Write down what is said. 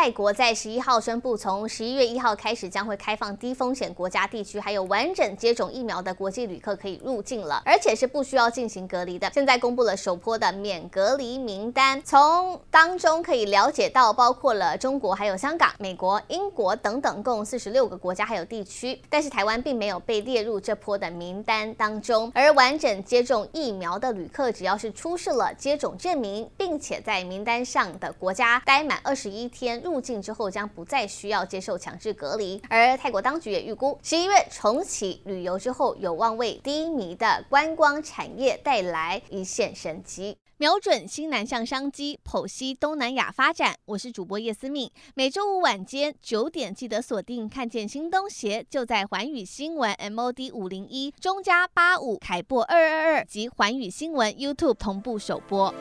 泰国在十一号宣布，从十一月一号开始将会开放低风险国家地区还有完整接种疫苗的国际旅客可以入境了，而且是不需要进行隔离的。现在公布了首波的免隔离名单，从当中可以了解到，包括了中国、还有香港、美国、英国等等共四十六个国家还有地区，但是台湾并没有被列入这波的名单当中。而完整接种疫苗的旅客，只要是出示了接种证明，并且在名单上的国家待满二十一天。入境之后将不再需要接受强制隔离，而泰国当局也预估，十一月重启旅游之后，有望为低迷的观光产业带来一线生机。瞄准新南向商机，剖析东南亚发展。我是主播叶思敏，每周五晚间九点记得锁定，看见新东协就在环宇新闻 MOD 五零一中加八五凯擘二二二及环宇新闻 YouTube 同步首播。